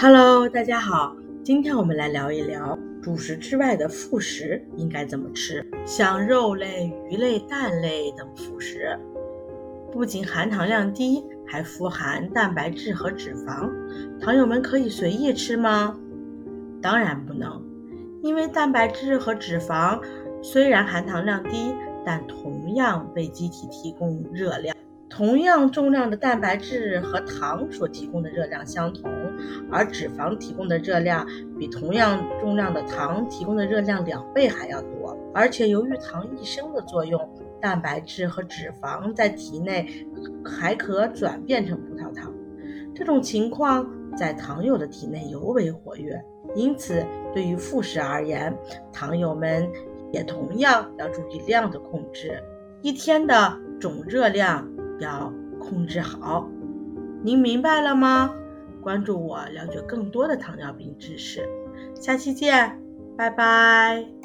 Hello，大家好，今天我们来聊一聊主食之外的副食应该怎么吃。像肉类、鱼类、蛋类等副食，不仅含糖量低，还富含蛋白质和脂肪。糖友们可以随意吃吗？当然不能，因为蛋白质和脂肪虽然含糖量低，但同样为机体提供热量。同样重量的蛋白质和糖所提供的热量相同，而脂肪提供的热量比同样重量的糖提供的热量两倍还要多。而且由于糖异生的作用，蛋白质和脂肪在体内还可转变成葡萄糖。这种情况在糖友的体内尤为活跃。因此，对于副食而言，糖友们也同样要注意量的控制，一天的总热量。要控制好，您明白了吗？关注我，了解更多的糖尿病知识。下期见，拜拜。